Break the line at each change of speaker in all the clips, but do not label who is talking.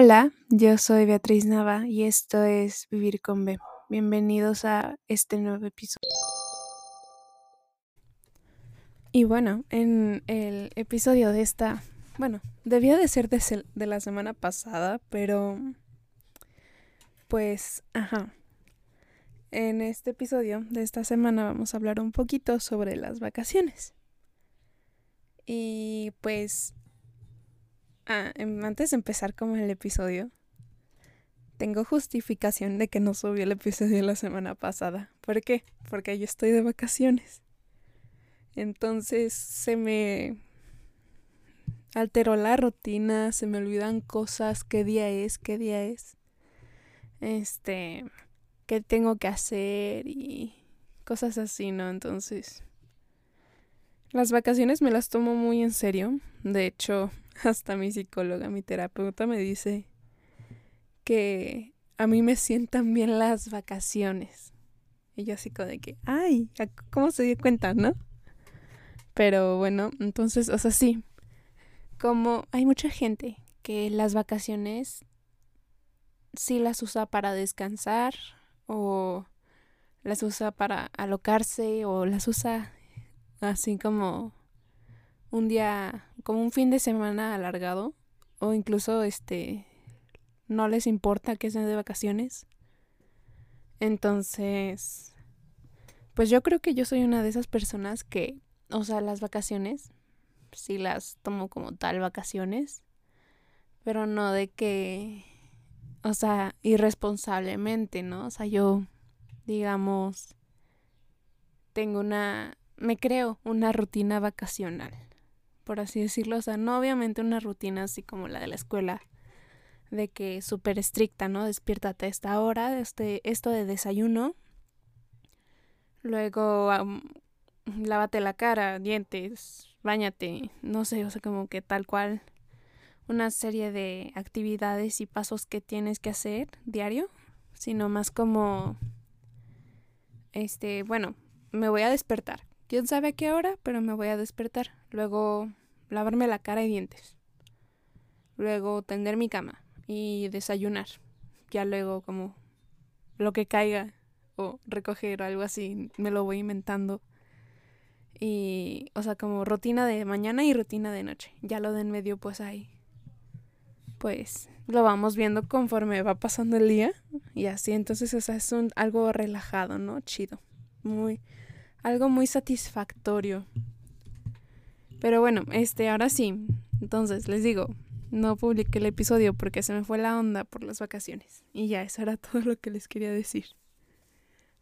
Hola, yo soy Beatriz Nava y esto es Vivir con B. Bienvenidos a este nuevo episodio. Y bueno, en el episodio de esta, bueno, debía de ser de, la semana pasada, pero pues, ajá. En este episodio de esta semana vamos a hablar un poquito sobre las vacaciones. Y pues Ah, em, antes de empezar con el episodio, tengo justificación de que no subí el episodio la semana pasada. ¿Por qué? Porque yo estoy de vacaciones. Entonces se me alteró la rutina, se me olvidan cosas, qué día es, qué día es. Este, qué tengo que hacer y cosas así, ¿no? Entonces, las vacaciones me las tomo muy en serio. De hecho, hasta mi psicóloga, mi terapeuta me dice que a mí me sientan bien las vacaciones. Y yo así como de que, ay, ¿cómo se dio cuenta, no? Pero bueno, entonces, o sea, sí, como hay mucha gente que las vacaciones sí las usa para descansar o las usa para alocarse o las usa así como un día, como un fin de semana alargado, o incluso este, no les importa que sean de vacaciones. Entonces, pues yo creo que yo soy una de esas personas que, o sea, las vacaciones, sí las tomo como tal vacaciones, pero no de que, o sea, irresponsablemente, ¿no? O sea, yo, digamos, tengo una, me creo una rutina vacacional por así decirlo. O sea, no obviamente una rutina así como la de la escuela, de que súper estricta, ¿no? Despiértate a esta hora, este, esto de desayuno. Luego lávate la cara, dientes, bañate, no sé, o sea, como que tal cual una serie de actividades y pasos que tienes que hacer diario, sino más como este, bueno, me voy a despertar. Quién sabe a qué hora, pero me voy a despertar. Luego lavarme la cara y dientes. Luego tender mi cama y desayunar. Ya luego como lo que caiga o recoger algo así, me lo voy inventando. Y, o sea, como rutina de mañana y rutina de noche. Ya lo de en medio, pues ahí. Pues lo vamos viendo conforme va pasando el día. Y así, entonces, es un, algo relajado, ¿no? Chido. Muy, algo muy satisfactorio. Pero bueno, este, ahora sí. Entonces, les digo, no publiqué el episodio porque se me fue la onda por las vacaciones. Y ya, eso era todo lo que les quería decir.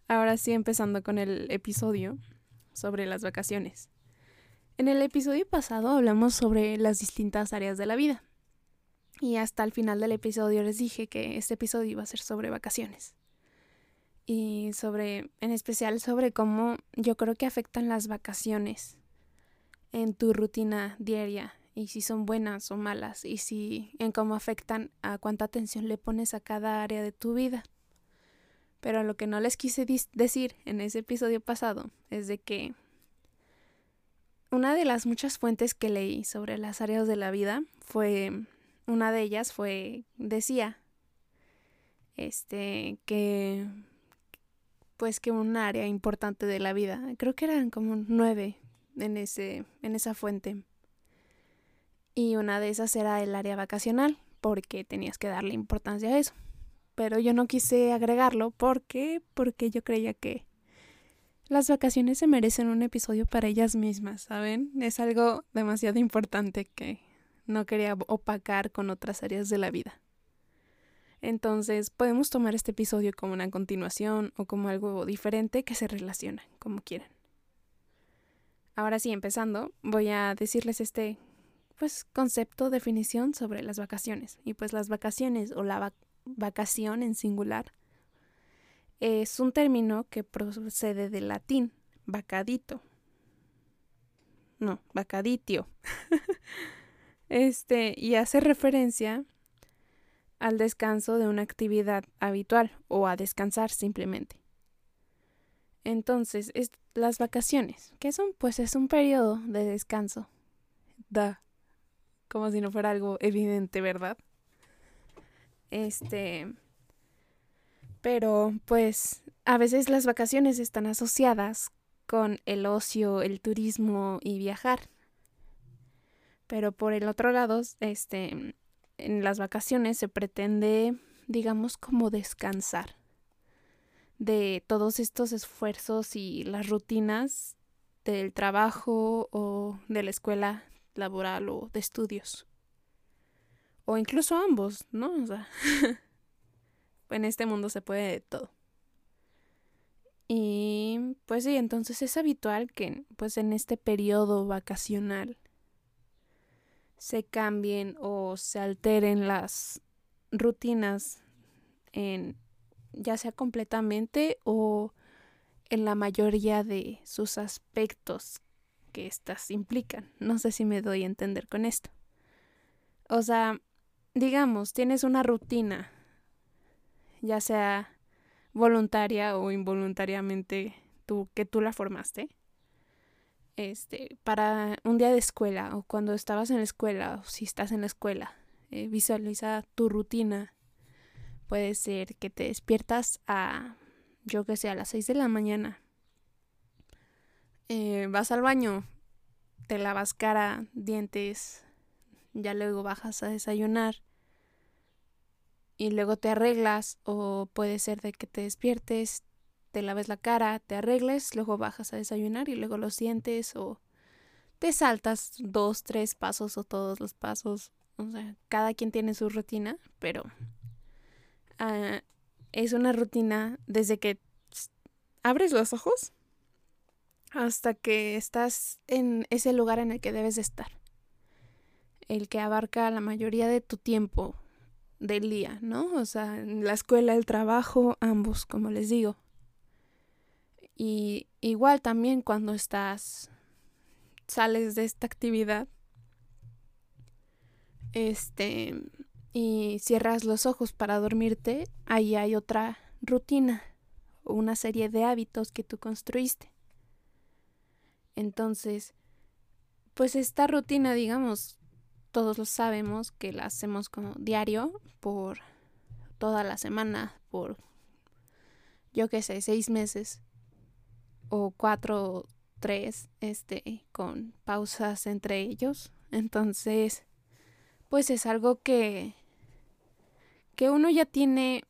Ahora sí, empezando con el episodio sobre las vacaciones. En el episodio pasado hablamos sobre las distintas áreas de la vida. Y hasta el final del episodio les dije que este episodio iba a ser sobre vacaciones. Y sobre, en especial sobre cómo yo creo que afectan las vacaciones en tu rutina diaria y si son buenas o malas y si en cómo afectan a cuánta atención le pones a cada área de tu vida. Pero lo que no les quise decir en ese episodio pasado es de que una de las muchas fuentes que leí sobre las áreas de la vida fue una de ellas fue decía este que pues que un área importante de la vida, creo que eran como nueve en, ese, en esa fuente. Y una de esas era el área vacacional, porque tenías que darle importancia a eso. Pero yo no quise agregarlo porque porque yo creía que las vacaciones se merecen un episodio para ellas mismas, ¿saben? Es algo demasiado importante que no quería opacar con otras áreas de la vida. Entonces, podemos tomar este episodio como una continuación o como algo diferente que se relaciona, como quieran. Ahora sí, empezando, voy a decirles este pues concepto, definición sobre las vacaciones. Y pues las vacaciones o la vacación en singular es un término que procede del latín, vacadito. No, vacaditio. este, y hace referencia al descanso de una actividad habitual o a descansar simplemente. Entonces, es las vacaciones, ¿qué son? Pues es un periodo de descanso. Da. Como si no fuera algo evidente, ¿verdad? Este, pero pues a veces las vacaciones están asociadas con el ocio, el turismo y viajar. Pero por el otro lado, este, en las vacaciones se pretende, digamos, como descansar de todos estos esfuerzos y las rutinas del trabajo o de la escuela laboral o de estudios. O incluso ambos, ¿no? O sea, en este mundo se puede de todo. Y pues sí, entonces es habitual que pues en este periodo vacacional se cambien o se alteren las rutinas en ya sea completamente o en la mayoría de sus aspectos que éstas implican. No sé si me doy a entender con esto. O sea, digamos, tienes una rutina, ya sea voluntaria o involuntariamente tú, que tú la formaste, este, para un día de escuela o cuando estabas en la escuela o si estás en la escuela, eh, visualiza tu rutina. Puede ser que te despiertas a, yo que sé, a las 6 de la mañana. Eh, vas al baño, te lavas cara, dientes, ya luego bajas a desayunar y luego te arreglas o puede ser de que te despiertes, te laves la cara, te arregles, luego bajas a desayunar y luego los dientes o te saltas dos, tres pasos o todos los pasos. O sea, cada quien tiene su rutina, pero ah, es una rutina desde que abres los ojos hasta que estás en ese lugar en el que debes de estar. El que abarca la mayoría de tu tiempo del día, ¿no? O sea, la escuela, el trabajo, ambos, como les digo. Y igual también cuando estás, sales de esta actividad, este, y cierras los ojos para dormirte, ahí hay otra rutina, una serie de hábitos que tú construiste. Entonces, pues esta rutina, digamos, todos lo sabemos que la hacemos como diario por toda la semana, por yo qué sé, seis meses o cuatro, tres, este, con pausas entre ellos. Entonces, pues es algo que, que uno ya tiene,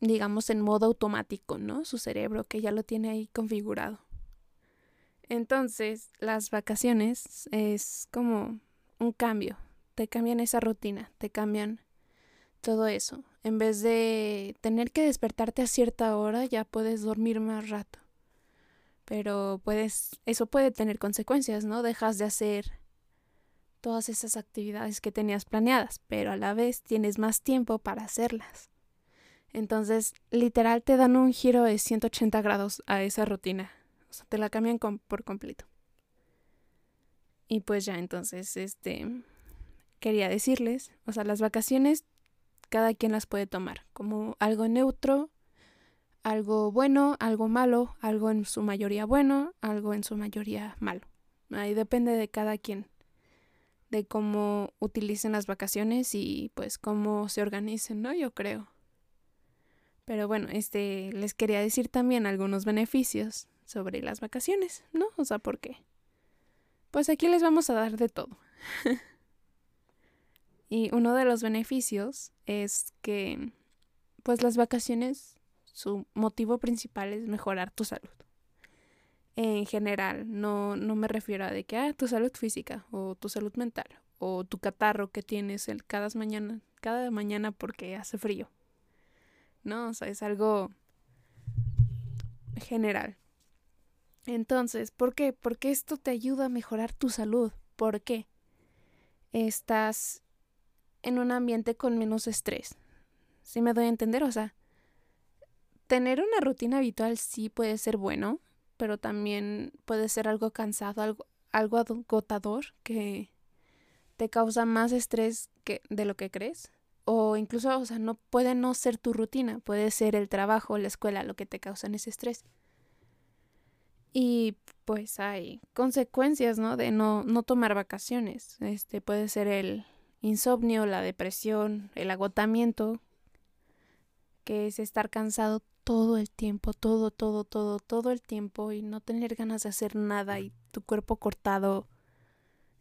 digamos, en modo automático, ¿no? Su cerebro, que ya lo tiene ahí configurado. Entonces, las vacaciones es como un cambio, te cambian esa rutina, te cambian todo eso. En vez de tener que despertarte a cierta hora, ya puedes dormir más rato. Pero puedes, eso puede tener consecuencias, ¿no? Dejas de hacer todas esas actividades que tenías planeadas, pero a la vez tienes más tiempo para hacerlas. Entonces, literal te dan un giro de 180 grados a esa rutina. O sea, te la cambian por completo. Y pues ya, entonces, este, quería decirles, o sea, las vacaciones cada quien las puede tomar como algo neutro, algo bueno, algo malo, algo en su mayoría bueno, algo en su mayoría malo. Ahí depende de cada quien, de cómo utilicen las vacaciones y pues cómo se organicen, ¿no? Yo creo. Pero bueno, este les quería decir también algunos beneficios sobre las vacaciones, ¿no? O sea, ¿por qué? Pues aquí les vamos a dar de todo. Y uno de los beneficios es que, pues las vacaciones, su motivo principal es mejorar tu salud. En general, no, no me refiero a de que, ah, tu salud física o tu salud mental o tu catarro que tienes el, cada mañana, cada mañana porque hace frío. No, o sea, es algo general. Entonces, ¿por qué? Porque esto te ayuda a mejorar tu salud. ¿Por qué? Estás en un ambiente con menos estrés. ¿Sí me doy a entender? O sea, tener una rutina habitual sí puede ser bueno, pero también puede ser algo cansado, algo, algo agotador que te causa más estrés que de lo que crees. O incluso, o sea, no puede no ser tu rutina, puede ser el trabajo, la escuela, lo que te causa ese estrés. Y pues hay consecuencias, ¿no? De no, no tomar vacaciones. Este puede ser el insomnio, la depresión, el agotamiento, que es estar cansado todo el tiempo, todo, todo, todo, todo el tiempo y no tener ganas de hacer nada y tu cuerpo cortado,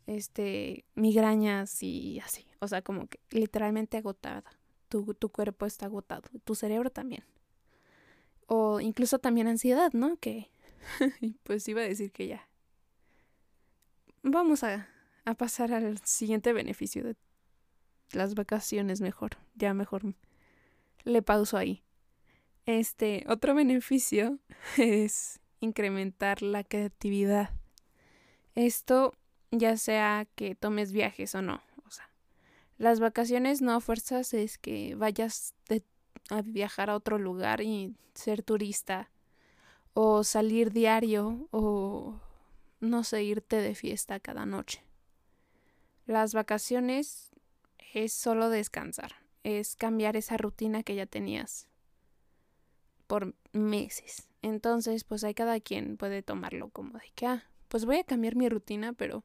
este, migrañas y así, o sea, como que literalmente agotada. Tu, tu cuerpo está agotado, tu cerebro también. O incluso también ansiedad, ¿no? Que pues iba a decir que ya. Vamos a, a pasar al siguiente beneficio de las vacaciones mejor. Ya mejor le pauso ahí. Este, otro beneficio es incrementar la creatividad. Esto ya sea que tomes viajes o no. O sea, las vacaciones no fuerzas es que vayas a viajar a otro lugar y ser turista o salir diario o no sé, irte de fiesta cada noche. Las vacaciones es solo descansar, es cambiar esa rutina que ya tenías por meses. Entonces, pues hay cada quien puede tomarlo como de que, ah, pues voy a cambiar mi rutina, pero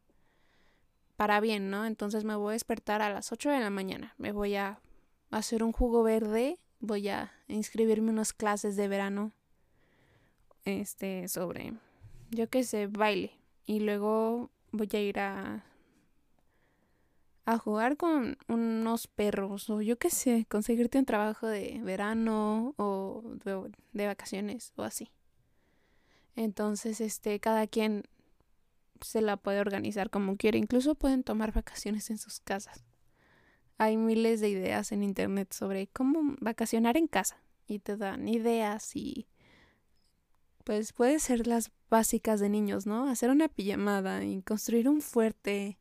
para bien, ¿no? Entonces me voy a despertar a las 8 de la mañana, me voy a hacer un jugo verde, voy a inscribirme en unas clases de verano, este, sobre, yo qué sé, baile. Y luego voy a ir a a jugar con unos perros o yo qué sé, conseguirte un trabajo de verano o de, vacaciones o así. Entonces, este, cada quien se la puede organizar como quiere. Incluso pueden tomar vacaciones en sus casas. Hay miles de ideas en internet sobre cómo vacacionar en casa y te dan ideas y pues puede ser las básicas de niños, ¿no? Hacer una pijamada y construir un fuerte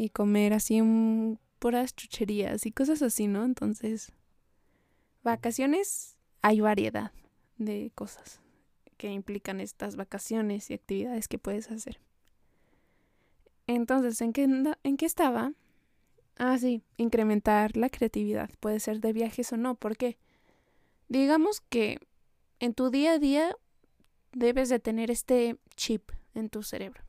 y comer así un, puras chucherías y cosas así, ¿no? Entonces, vacaciones hay variedad de cosas que implican estas vacaciones y actividades que puedes hacer. Entonces, ¿en qué, ¿en qué estaba? Ah, sí, incrementar la creatividad. Puede ser de viajes o no. ¿Por qué? Digamos que en tu día a día debes de tener este chip en tu cerebro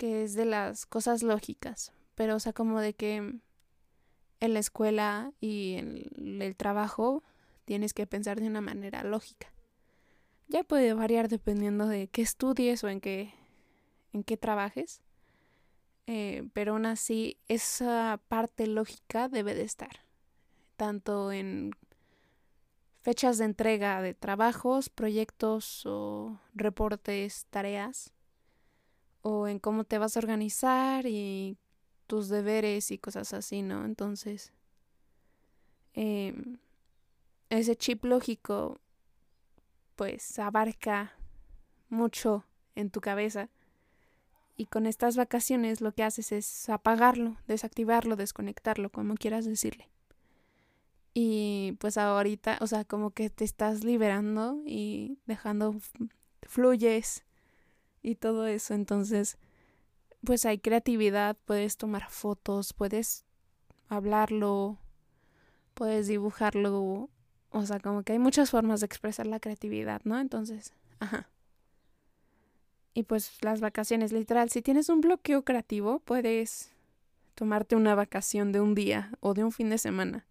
que es de las cosas lógicas, pero o sea, como de que en la escuela y en el trabajo tienes que pensar de una manera lógica. Ya puede variar dependiendo de qué estudies o en qué, en qué trabajes, eh, pero aún así esa parte lógica debe de estar, tanto en fechas de entrega de trabajos, proyectos o reportes, tareas, o en cómo te vas a organizar y tus deberes y cosas así, ¿no? Entonces, em, ese chip lógico, pues abarca mucho en tu cabeza. Y con estas vacaciones lo que haces es apagarlo, desactivarlo, desconectarlo, como quieras decirle. Y pues ahorita, o sea, como que te estás liberando y dejando fluyes y todo eso. Entonces, pues hay creatividad, puedes tomar fotos, puedes hablarlo, puedes dibujarlo, o sea, como que hay muchas formas de expresar la creatividad, ¿no? Entonces, ajá. Y pues las vacaciones, literal, si tienes un bloqueo creativo, puedes tomarte una vacación de un día o de un fin de semana.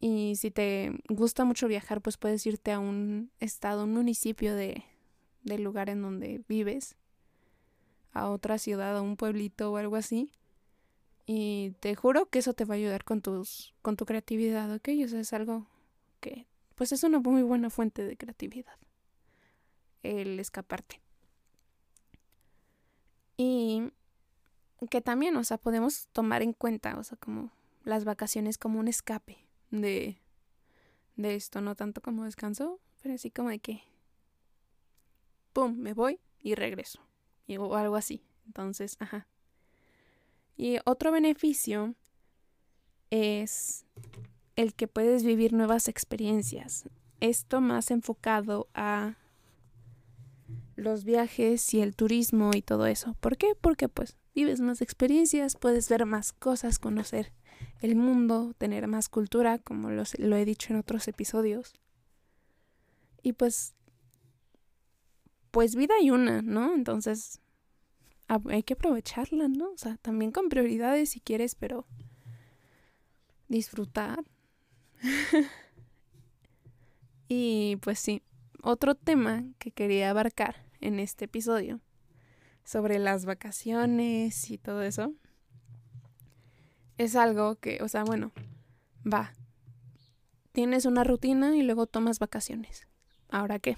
Y si te gusta mucho viajar, pues puedes irte a un estado, un municipio de, del lugar en donde vives a otra ciudad, a un pueblito o algo así. Y te juro que eso te va a ayudar con tus con tu creatividad, ¿ok? O sea, es algo que pues es una muy buena fuente de creatividad. El escaparte. Y que también, o sea, podemos tomar en cuenta, o sea, como las vacaciones como un escape de de esto, no tanto como descanso, pero así como de que pum, me voy y regreso. Y, o algo así. Entonces, ajá. Y otro beneficio es el que puedes vivir nuevas experiencias. Esto más enfocado a los viajes y el turismo y todo eso. ¿Por qué? Porque pues vives más experiencias, puedes ver más cosas, conocer el mundo, tener más cultura, como lo he dicho en otros episodios. Y pues pues vida hay una, ¿no? Entonces hay que aprovecharla, ¿no? O sea, también con prioridades si quieres, pero disfrutar. y pues sí, otro tema que quería abarcar en este episodio sobre las vacaciones y todo eso es algo que, o sea, bueno, va, tienes una rutina y luego tomas vacaciones. ¿Ahora qué?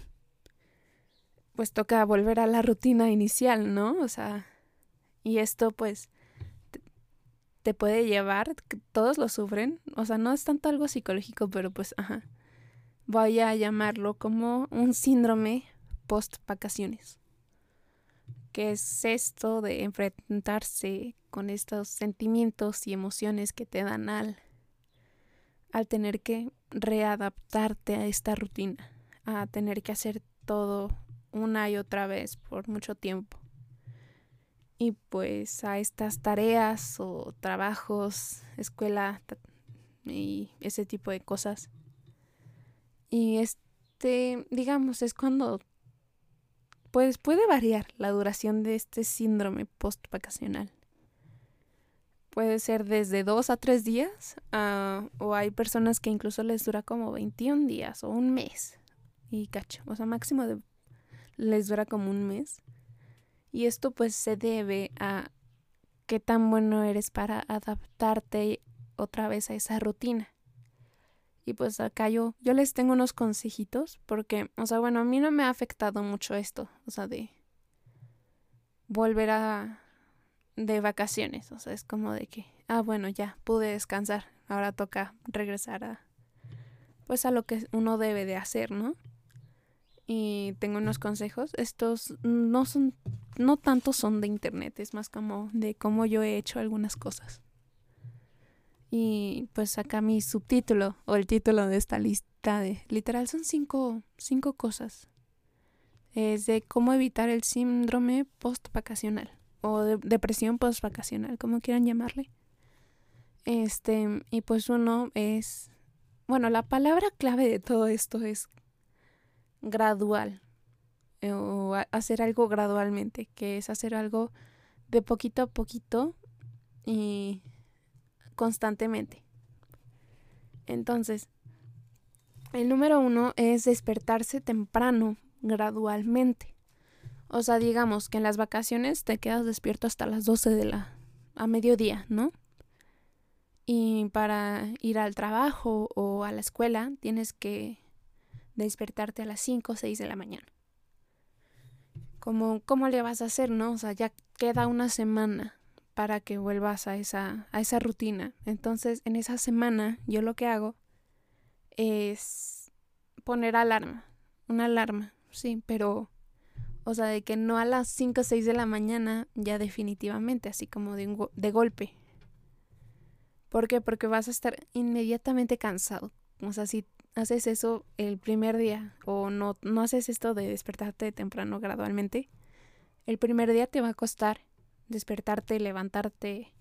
Pues toca volver a la rutina inicial, ¿no? O sea, y esto pues te, puede llevar, todos lo sufren, o sea, no es tanto algo psicológico, pero pues, ajá, voy a llamarlo como un síndrome post vacaciones que es esto de enfrentarse con estos sentimientos y emociones que te dan al, al tener que readaptarte a esta rutina, a tener que hacer todo una y otra vez por mucho tiempo. Y pues a estas tareas o trabajos, escuela y ese tipo de cosas. Y este, digamos, es cuando pues puede variar la duración de este síndrome post-vacacional. Puede ser desde dos a tres días, ah, o hay personas que incluso les dura como 21 días o un mes. Y cacho, o sea, máximo de, les dura como un mes. Y esto pues se debe a qué tan bueno eres para adaptarte otra vez a esa rutina. Y pues acá yo, yo les tengo unos consejitos porque, o sea, bueno, a mí no me ha afectado mucho esto, o sea, de volver a de vacaciones, o sea, es como de que, ah, bueno, ya pude descansar, ahora toca regresar a pues a lo que uno debe de hacer, ¿no? Y tengo unos consejos, estos no son no tanto son de internet, es más como de cómo yo he hecho algunas cosas. Y pues acá mi subtítulo o el título de esta lista de literal son cinco, cinco cosas. Es de cómo evitar el síndrome post-vacacional o de depresión post-vacacional, como quieran llamarle. Este, y pues uno es, bueno, la palabra clave de todo esto es gradual eh, o hacer algo gradualmente, que es hacer algo de poquito a poquito y constantemente. Entonces, el número uno es despertarse temprano, gradualmente. O sea, digamos que en las vacaciones te quedas despierto hasta las 12 de la... a mediodía, ¿no? Y para ir al trabajo o a la escuela tienes que despertarte a las 5 o 6 de la mañana. ¿Cómo, ¿Cómo le vas a hacer, no? O sea, ya queda una semana para que vuelvas a esa, a esa rutina. Entonces, en esa semana, yo lo que hago es poner alarma, una alarma, sí, pero, o sea, de que no a las 5 o 6 de la mañana, ya definitivamente, así como de, de golpe. ¿Por qué? Porque vas a estar inmediatamente cansado. O sea, si haces eso el primer día o no, no haces esto de despertarte temprano gradualmente, el primer día te va a costar despertarte, levantarte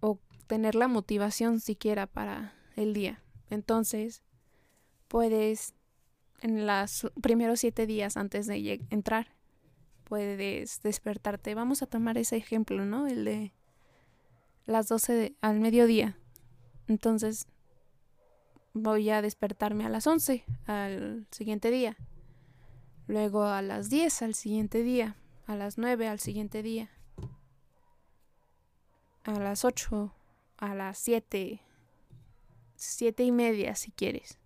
o tener la motivación siquiera para el día. Entonces, puedes en los primeros siete días antes de entrar, puedes despertarte. Vamos a tomar ese ejemplo, ¿no? El de las 12 al mediodía. Entonces, voy a despertarme a las 11 al siguiente día. Luego a las 10 al siguiente día. A las 9 al siguiente día a las 8, a las 7, 7 y media si quieres.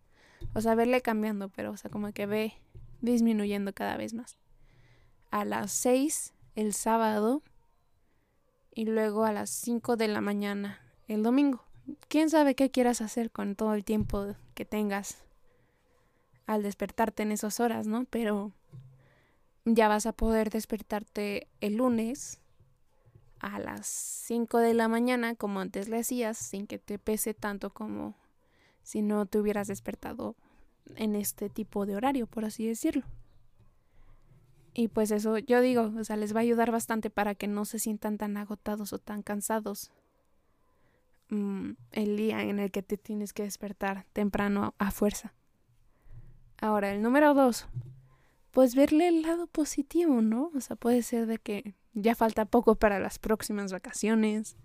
O sea, verle cambiando, pero o sea, como que ve disminuyendo cada vez más. A las 6 el sábado y luego a las 5 de la mañana el domingo. ¿Quién sabe qué quieras hacer con todo el tiempo que tengas al despertarte en esas horas, ¿no? Pero ya vas a poder despertarte el lunes a las 5 de la mañana como antes le hacías sin que te pese tanto como si no te hubieras despertado en este tipo de horario, por así decirlo. Y pues eso yo digo, o sea, les va a ayudar bastante para que no se sientan tan agotados o tan cansados mm, el día en el que te tienes que despertar temprano a, fuerza. Ahora, el número dos, pues verle el lado positivo, ¿no? O sea, puede ser de que ya falta poco para las próximas vacaciones,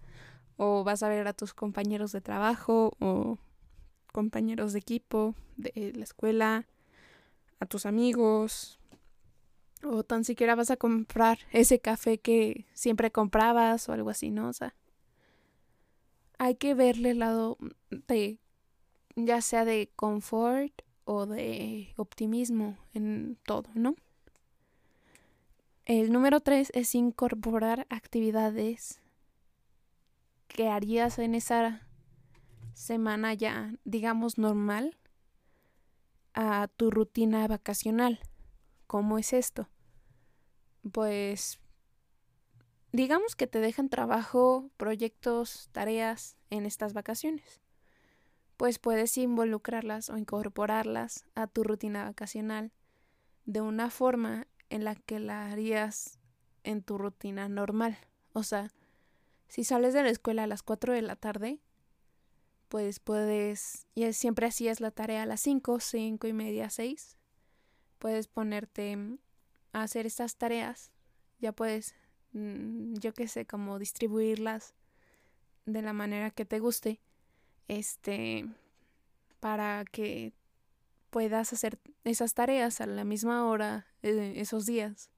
o vas a ver a tus compañeros de trabajo o compañeros de equipo de la escuela, a tus amigos, o tan siquiera vas a comprar ese café que siempre comprabas o algo así, ¿no? O sea, hay que verle el lado de, ya sea de confort o de optimismo en todo, ¿no? El número tres es incorporar actividades que harías en esa semana ya, digamos, normal a tu rutina vacacional. ¿Cómo es esto? Pues digamos que te dejan trabajo, proyectos, tareas en estas vacaciones. Pues puedes involucrarlas o incorporarlas a tu rutina vacacional de una forma en la que la harías en tu rutina normal. O sea, si sales de la escuela a las 4 de la tarde, pues puedes, y siempre hacías la tarea a las 5, 5 y media, 6, puedes ponerte a hacer estas tareas, ya puedes, yo qué sé, como distribuirlas de la manera que te guste, este, para que puedas hacer esas tareas a la misma hora eh, esos días.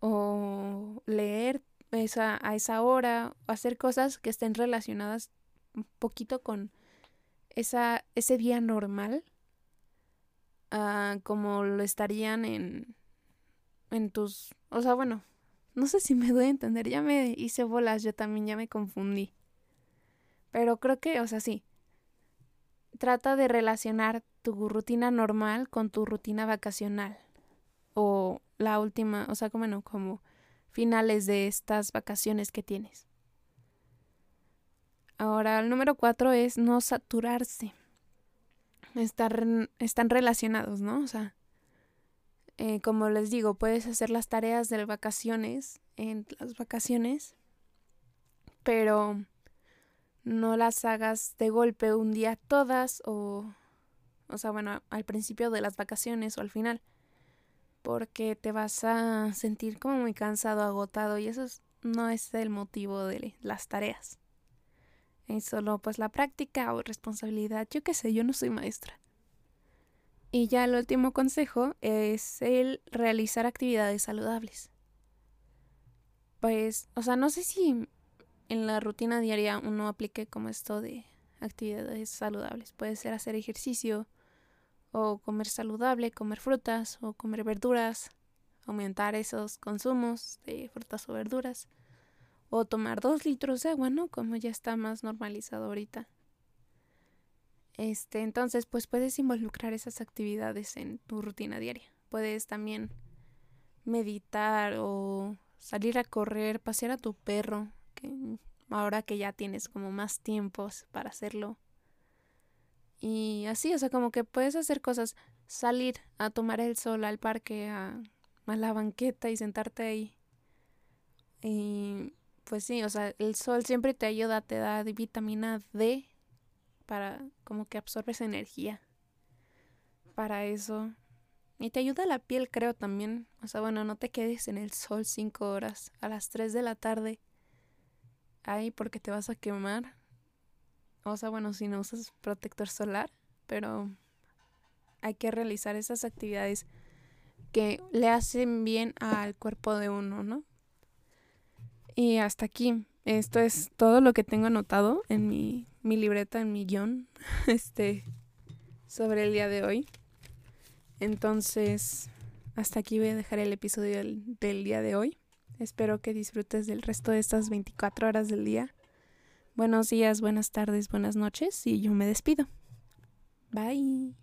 O leer esa, a esa hora, o hacer cosas que estén relacionadas un poquito con esa, ese día normal, uh, como lo estarían en, en tus, o sea, bueno, no sé si me doy a entender, ya me hice bolas, yo también ya me confundí. Pero creo que, o sea, sí. Trata de relacionar tu rutina normal con tu rutina vacacional. O la última, o sea, como no, como finales de estas vacaciones que tienes. Ahora, el número cuatro es no saturarse. están relacionados, ¿no? O sea, eh, como les digo, puedes hacer las tareas de vacaciones en las vacaciones, pero no las hagas de golpe un día todas o, o sea, bueno, al principio de las vacaciones o al final porque te vas a sentir como muy cansado, agotado y eso no es el motivo de las tareas. Es solo pues la práctica o responsabilidad, yo qué sé, yo no soy maestra. Y ya el último consejo es el realizar actividades saludables. Pues, o sea, no sé si en la rutina diaria uno aplique como esto de actividades saludables. Puede ser hacer ejercicio, o comer saludable, comer frutas o comer verduras, aumentar esos consumos de frutas o verduras, o tomar dos litros de agua, ¿no? Como ya está más normalizado ahorita. Este, entonces, pues puedes involucrar esas actividades en tu rutina diaria. Puedes también meditar o salir a correr, pasear a tu perro, que ahora que ya tienes como más tiempos para hacerlo y así, o sea, como que puedes hacer cosas, salir a tomar el sol al parque, a, a la banqueta y sentarte ahí. Y pues sí, o sea, el sol siempre te ayuda, te da vitamina D para como que absorbes energía para eso. Y te ayuda la piel, creo también. O sea, bueno, no te quedes en el sol cinco horas a las 3 de la tarde ahí porque te vas a quemar. O sea, bueno, si no usas protector solar, pero hay que realizar esas actividades que le hacen bien al cuerpo de uno, ¿no? Y hasta aquí. Esto es todo lo que tengo anotado en mi, mi libreta, en mi guion, este, sobre el día de hoy. Entonces, hasta aquí voy a dejar el episodio del, del día de hoy. Espero que disfrutes del resto de estas 24 horas del día Buenos días, buenas tardes, buenas noches y yo me despido. Bye.